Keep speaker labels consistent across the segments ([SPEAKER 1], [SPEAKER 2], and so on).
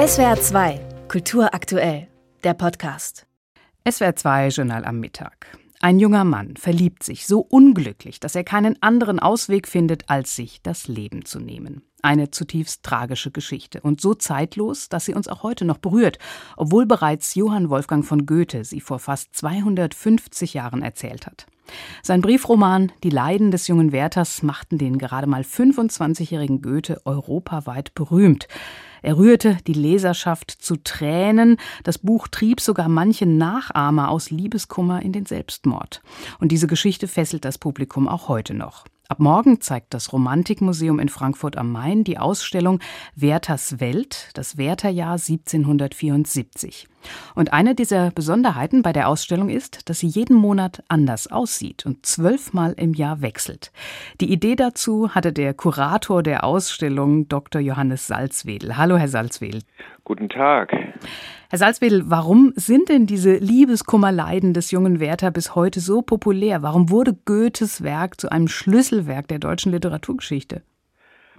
[SPEAKER 1] SWR 2, Kultur aktuell, der Podcast.
[SPEAKER 2] SWR 2, Journal am Mittag. Ein junger Mann verliebt sich so unglücklich, dass er keinen anderen Ausweg findet, als sich das Leben zu nehmen. Eine zutiefst tragische Geschichte und so zeitlos, dass sie uns auch heute noch berührt, obwohl bereits Johann Wolfgang von Goethe sie vor fast 250 Jahren erzählt hat. Sein Briefroman Die Leiden des jungen Werthers machten den gerade mal 25-jährigen Goethe europaweit berühmt. Er rührte die Leserschaft zu Tränen. Das Buch trieb sogar manche Nachahmer aus Liebeskummer in den Selbstmord. Und diese Geschichte fesselt das Publikum auch heute noch. Ab morgen zeigt das Romantikmuseum in Frankfurt am Main die Ausstellung Werthers Welt, das Wertherjahr 1774. Und eine dieser Besonderheiten bei der Ausstellung ist, dass sie jeden Monat anders aussieht und zwölfmal im Jahr wechselt. Die Idee dazu hatte der Kurator der Ausstellung, Dr. Johannes Salzwedel. Hallo, Herr Salzwedel.
[SPEAKER 3] Guten Tag.
[SPEAKER 2] Herr Salzwedel, warum sind denn diese Liebeskummerleiden des jungen Werther bis heute so populär? Warum wurde Goethes Werk zu einem Schlüsselwerk der deutschen Literaturgeschichte?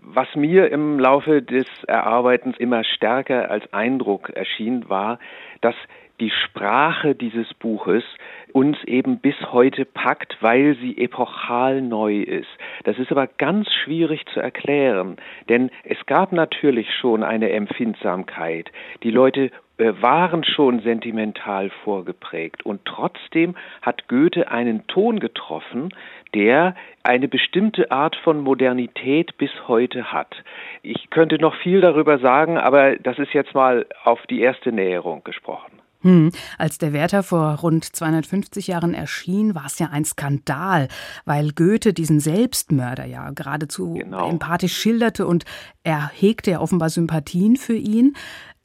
[SPEAKER 3] Was mir im Laufe des Erarbeitens immer stärker als Eindruck erschien, war, dass die Sprache dieses Buches uns eben bis heute packt, weil sie epochal neu ist. Das ist aber ganz schwierig zu erklären, denn es gab natürlich schon eine Empfindsamkeit. Die Leute waren schon sentimental vorgeprägt und trotzdem hat Goethe einen Ton getroffen, der eine bestimmte Art von Modernität bis heute hat. Ich könnte noch viel darüber sagen, aber das ist jetzt mal auf die erste Näherung gesprochen.
[SPEAKER 2] Hm. Als der Werther vor rund 250 Jahren erschien, war es ja ein Skandal, weil Goethe diesen Selbstmörder ja geradezu genau. empathisch schilderte und er hegte ja offenbar Sympathien für ihn.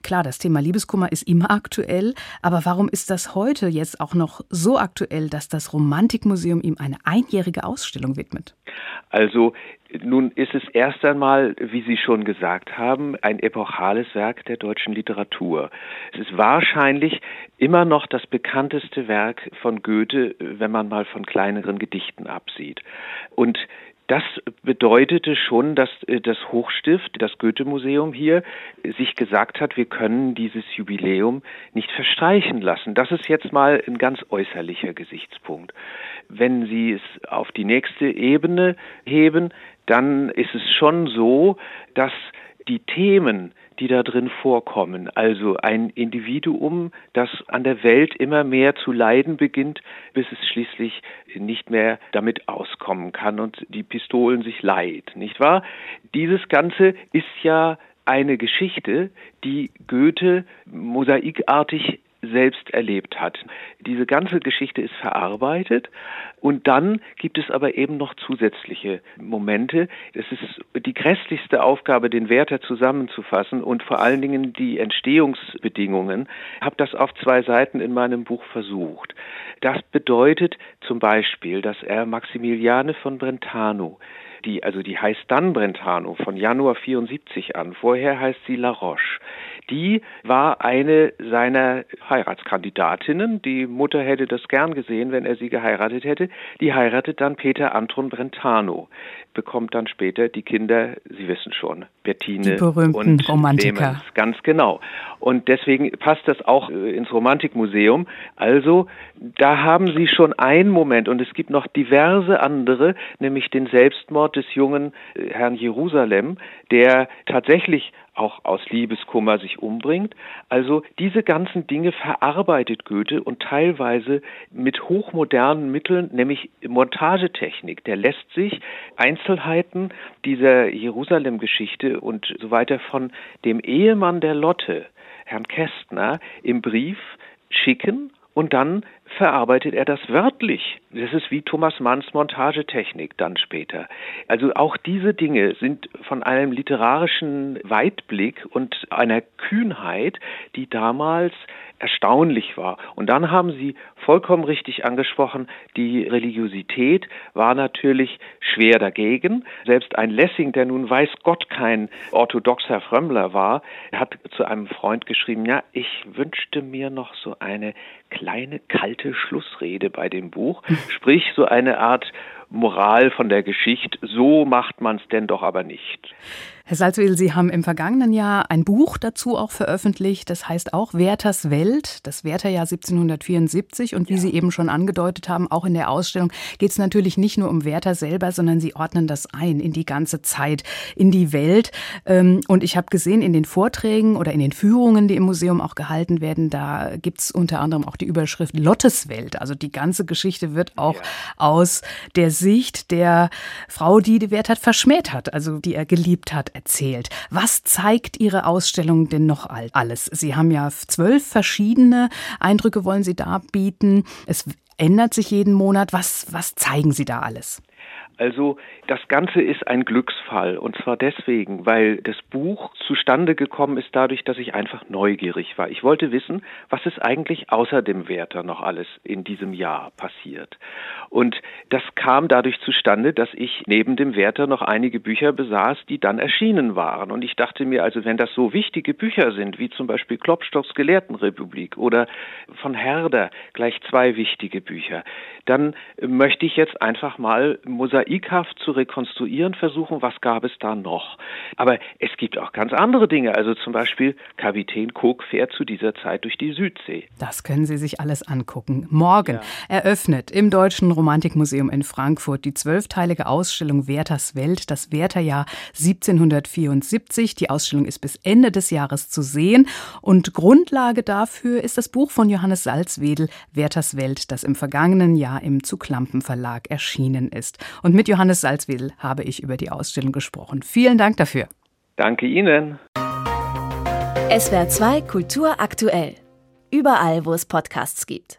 [SPEAKER 2] Klar, das Thema Liebeskummer ist immer aktuell, aber warum ist das heute jetzt auch noch so aktuell, dass das Romantikmuseum ihm eine einjährige Ausstellung widmet?
[SPEAKER 3] Also nun ist es erst einmal, wie Sie schon gesagt haben, ein epochales Werk der deutschen Literatur. Es ist wahrscheinlich immer noch das bekannteste Werk von Goethe, wenn man mal von kleineren Gedichten absieht. Und das bedeutete schon, dass äh, das Hochstift, das Goethe-Museum hier, sich gesagt hat, wir können dieses Jubiläum nicht verstreichen lassen. Das ist jetzt mal ein ganz äußerlicher Gesichtspunkt. Wenn Sie es auf die nächste Ebene heben, dann ist es schon so, dass die Themen, die da drin vorkommen. Also ein Individuum, das an der Welt immer mehr zu leiden beginnt, bis es schließlich nicht mehr damit auskommen kann und die Pistolen sich leiht, nicht wahr? Dieses Ganze ist ja eine Geschichte, die Goethe mosaikartig selbst erlebt hat. Diese ganze Geschichte ist verarbeitet und dann gibt es aber eben noch zusätzliche Momente. Es ist die grässlichste Aufgabe, den Werther zusammenzufassen und vor allen Dingen die Entstehungsbedingungen. Ich habe das auf zwei Seiten in meinem Buch versucht. Das bedeutet zum Beispiel, dass er Maximiliane von Brentano die, also die heißt dann Brentano von Januar 74 an. Vorher heißt sie La Roche die war eine seiner Heiratskandidatinnen. Die Mutter hätte das gern gesehen, wenn er sie geheiratet hätte. Die heiratet dann Peter Anton Brentano, bekommt dann später die Kinder, Sie wissen schon, Bettine die berühmten und Romantiker. Clemens, ganz genau. Und deswegen passt das auch äh, ins Romantikmuseum. Also, da haben Sie schon einen Moment und es gibt noch diverse andere, nämlich den Selbstmord des jungen äh, Herrn Jerusalem, der tatsächlich auch aus Liebeskummer sich umbringt. Also diese ganzen Dinge verarbeitet Goethe und teilweise mit hochmodernen Mitteln, nämlich Montagetechnik. Der lässt sich Einzelheiten dieser Jerusalem-Geschichte und so weiter von dem Ehemann der Lotte, Herrn Kästner, im Brief schicken und dann verarbeitet er das wörtlich. Das ist wie Thomas Manns Montagetechnik dann später. Also auch diese Dinge sind von einem literarischen Weitblick und einer Kühnheit, die damals erstaunlich war. Und dann haben Sie vollkommen richtig angesprochen, die Religiosität war natürlich schwer dagegen. Selbst ein Lessing, der nun weiß Gott kein orthodoxer Frömmler war, hat zu einem Freund geschrieben, ja, ich wünschte mir noch so eine kleine kalte Schlussrede bei dem Buch, sprich so eine Art Moral von der Geschichte, so macht man es denn doch aber nicht.
[SPEAKER 2] Herr Salzwedel, Sie haben im vergangenen Jahr ein Buch dazu auch veröffentlicht. Das heißt auch Werthers Welt, das Wertherjahr 1774. Und wie ja. Sie eben schon angedeutet haben, auch in der Ausstellung geht es natürlich nicht nur um Werther selber, sondern Sie ordnen das ein in die ganze Zeit, in die Welt. Ähm, und ich habe gesehen, in den Vorträgen oder in den Führungen, die im Museum auch gehalten werden, da gibt es unter anderem auch die Überschrift Lottes Welt. Also die ganze Geschichte wird auch ja. aus der Sicht der Frau, die die Werther verschmäht hat, also die er geliebt hat, erzählt. Was zeigt Ihre Ausstellung denn noch alles? Sie haben ja zwölf verschiedene Eindrücke, wollen Sie da bieten. Es ändert sich jeden Monat. Was, was zeigen Sie da alles?
[SPEAKER 3] Also das Ganze ist ein Glücksfall und zwar deswegen, weil das Buch zustande gekommen ist dadurch, dass ich einfach neugierig war. Ich wollte wissen, was ist eigentlich außer dem Werther noch alles in diesem Jahr passiert. Und das kam dadurch zustande, dass ich neben dem Werther noch einige Bücher besaß, die dann erschienen waren. Und ich dachte mir, also wenn das so wichtige Bücher sind, wie zum Beispiel Klopstocks Gelehrtenrepublik oder von Herder, gleich zwei wichtige Bücher, dann möchte ich jetzt einfach mal mosaik mosaikhaft zu rekonstruieren versuchen, was gab es da noch. Aber es gibt auch ganz andere Dinge. Also zum Beispiel Kapitän Cook fährt zu dieser Zeit durch die Südsee.
[SPEAKER 2] Das können Sie sich alles angucken. Morgen ja. eröffnet im Deutschen Romantikmuseum in Frankfurt die zwölfteilige Ausstellung Werthers Welt, das Wertherjahr 1774. Die Ausstellung ist bis Ende des Jahres zu sehen und Grundlage dafür ist das Buch von Johannes Salzwedel, Werthers Welt, das im vergangenen Jahr im Zuglampen Verlag erschienen ist. Und mit Johannes Salzwedel habe ich über die Ausstellung gesprochen. Vielen Dank dafür.
[SPEAKER 3] Danke Ihnen.
[SPEAKER 1] SWR 2 Kultur aktuell. Überall, wo es Podcasts gibt.